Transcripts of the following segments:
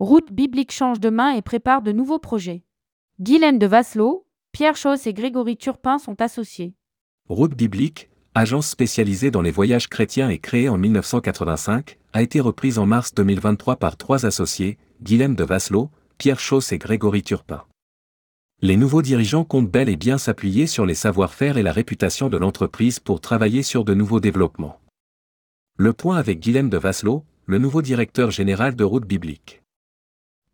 Route biblique change de main et prépare de nouveaux projets. Guylaine de Vasselot, Pierre Chauss et Grégory Turpin sont associés. Route biblique, agence spécialisée dans les voyages chrétiens et créée en 1985, a été reprise en mars 2023 par trois associés, Guylaine de Vasselot, Pierre Chauss et Grégory Turpin. Les nouveaux dirigeants comptent bel et bien s'appuyer sur les savoir-faire et la réputation de l'entreprise pour travailler sur de nouveaux développements. Le point avec Guylaine de Vasselot, le nouveau directeur général de Route Biblique.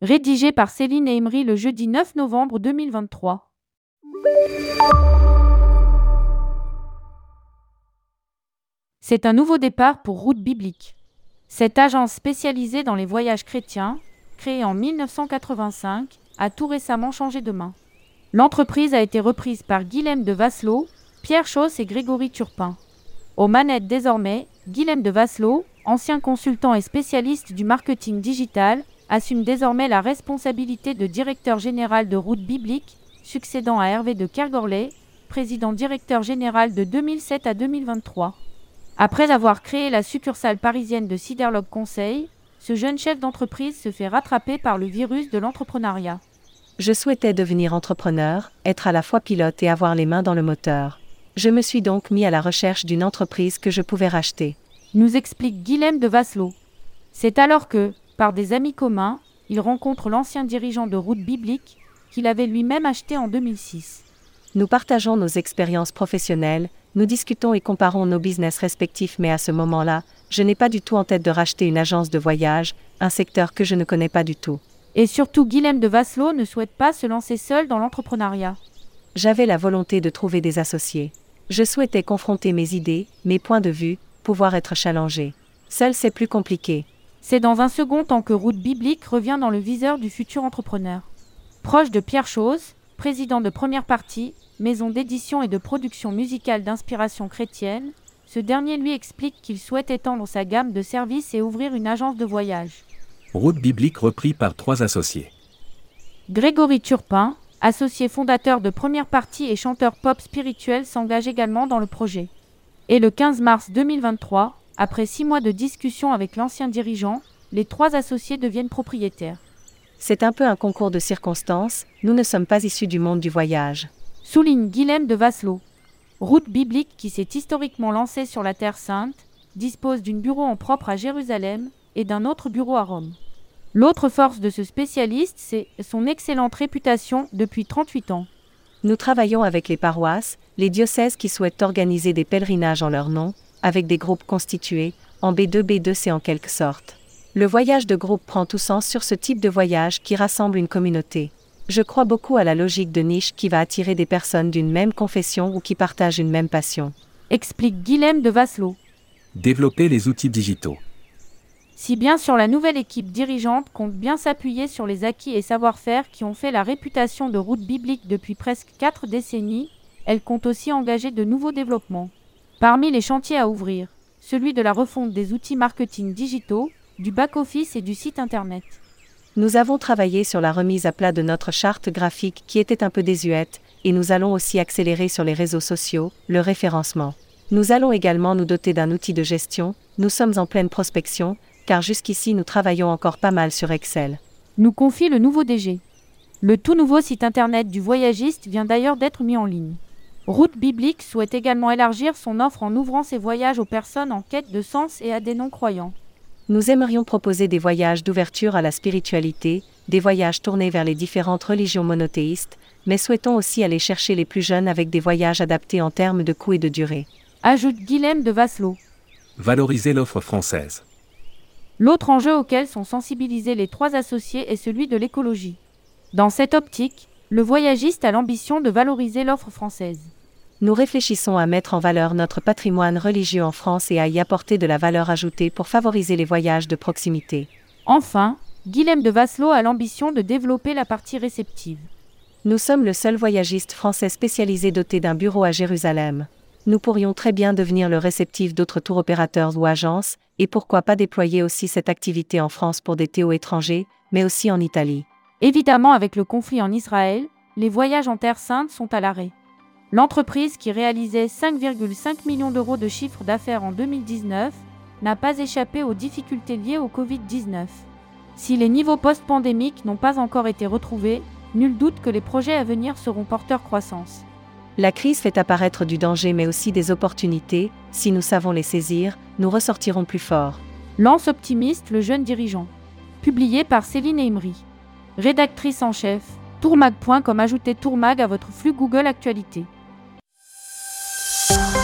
Rédigé par Céline Emery le jeudi 9 novembre 2023. C'est un nouveau départ pour Route Biblique. Cette agence spécialisée dans les voyages chrétiens, créée en 1985, a tout récemment changé de main. L'entreprise a été reprise par Guilhem de Vasselot, Pierre Chauss et Grégory Turpin. Aux manettes désormais, Guilhem de Vasselot, ancien consultant et spécialiste du marketing digital, assume désormais la responsabilité de directeur général de route biblique, succédant à Hervé de Kergorley, président directeur général de 2007 à 2023. Après avoir créé la succursale parisienne de Siderlog Conseil, ce jeune chef d'entreprise se fait rattraper par le virus de l'entrepreneuriat. Je souhaitais devenir entrepreneur, être à la fois pilote et avoir les mains dans le moteur. Je me suis donc mis à la recherche d'une entreprise que je pouvais racheter. Nous explique Guilhem de Vasselot. C'est alors que, par des amis communs, il rencontre l'ancien dirigeant de route biblique, qu'il avait lui-même acheté en 2006. Nous partageons nos expériences professionnelles, nous discutons et comparons nos business respectifs, mais à ce moment-là, je n'ai pas du tout en tête de racheter une agence de voyage, un secteur que je ne connais pas du tout. Et surtout, Guilhem de Vasselot ne souhaite pas se lancer seul dans l'entrepreneuriat. J'avais la volonté de trouver des associés. Je souhaitais confronter mes idées, mes points de vue, pouvoir être challengé. Seul c'est plus compliqué. C'est dans un second temps que Route Biblique revient dans le viseur du futur entrepreneur. Proche de Pierre Chose, président de Première Partie, maison d'édition et de production musicale d'inspiration chrétienne, ce dernier lui explique qu'il souhaite étendre sa gamme de services et ouvrir une agence de voyage. Route biblique repris par trois associés. Grégory Turpin, associé fondateur de Première Partie et chanteur pop spirituel, s'engage également dans le projet. Et le 15 mars 2023, après six mois de discussion avec l'ancien dirigeant, les trois associés deviennent propriétaires. C'est un peu un concours de circonstances, nous ne sommes pas issus du monde du voyage. Souligne Guilhem de Vasselot. Route biblique qui s'est historiquement lancée sur la Terre Sainte, dispose d'une bureau en propre à Jérusalem et d'un autre bureau à Rome. L'autre force de ce spécialiste, c'est son excellente réputation depuis 38 ans. Nous travaillons avec les paroisses, les diocèses qui souhaitent organiser des pèlerinages en leur nom, avec des groupes constitués, en B2, B2C en quelque sorte. Le voyage de groupe prend tout sens sur ce type de voyage qui rassemble une communauté. Je crois beaucoup à la logique de niche qui va attirer des personnes d'une même confession ou qui partagent une même passion. Explique Guilhem de Vasselot. Développer les outils digitaux. Si bien sûr la nouvelle équipe dirigeante compte bien s'appuyer sur les acquis et savoir-faire qui ont fait la réputation de route biblique depuis presque quatre décennies, elle compte aussi engager de nouveaux développements. Parmi les chantiers à ouvrir, celui de la refonte des outils marketing digitaux, du back-office et du site Internet. Nous avons travaillé sur la remise à plat de notre charte graphique qui était un peu désuète, et nous allons aussi accélérer sur les réseaux sociaux, le référencement. Nous allons également nous doter d'un outil de gestion, nous sommes en pleine prospection, car jusqu'ici nous travaillons encore pas mal sur Excel. Nous confie le nouveau DG. Le tout nouveau site internet du voyagiste vient d'ailleurs d'être mis en ligne. Route Biblique souhaite également élargir son offre en ouvrant ses voyages aux personnes en quête de sens et à des non-croyants. Nous aimerions proposer des voyages d'ouverture à la spiritualité, des voyages tournés vers les différentes religions monothéistes, mais souhaitons aussi aller chercher les plus jeunes avec des voyages adaptés en termes de coût et de durée. Ajoute Guilhem de Vasselot. Valoriser l'offre française. L'autre enjeu auquel sont sensibilisés les trois associés est celui de l'écologie. Dans cette optique, le voyagiste a l'ambition de valoriser l'offre française. Nous réfléchissons à mettre en valeur notre patrimoine religieux en France et à y apporter de la valeur ajoutée pour favoriser les voyages de proximité. Enfin, Guilhem de Vasselot a l'ambition de développer la partie réceptive. Nous sommes le seul voyagiste français spécialisé doté d'un bureau à Jérusalem. Nous pourrions très bien devenir le réceptif d'autres tours opérateurs ou agences, et pourquoi pas déployer aussi cette activité en France pour des théos étrangers, mais aussi en Italie. Évidemment, avec le conflit en Israël, les voyages en Terre Sainte sont à l'arrêt. L'entreprise qui réalisait 5,5 millions d'euros de chiffre d'affaires en 2019 n'a pas échappé aux difficultés liées au Covid-19. Si les niveaux post-pandémiques n'ont pas encore été retrouvés, nul doute que les projets à venir seront porteurs croissance. La crise fait apparaître du danger mais aussi des opportunités, si nous savons les saisir, nous ressortirons plus forts. Lance optimiste le jeune dirigeant. Publié par Céline Imri. Rédactrice en chef, tourmag.com ajoutez tourmag à votre flux Google Actualité. Podcast.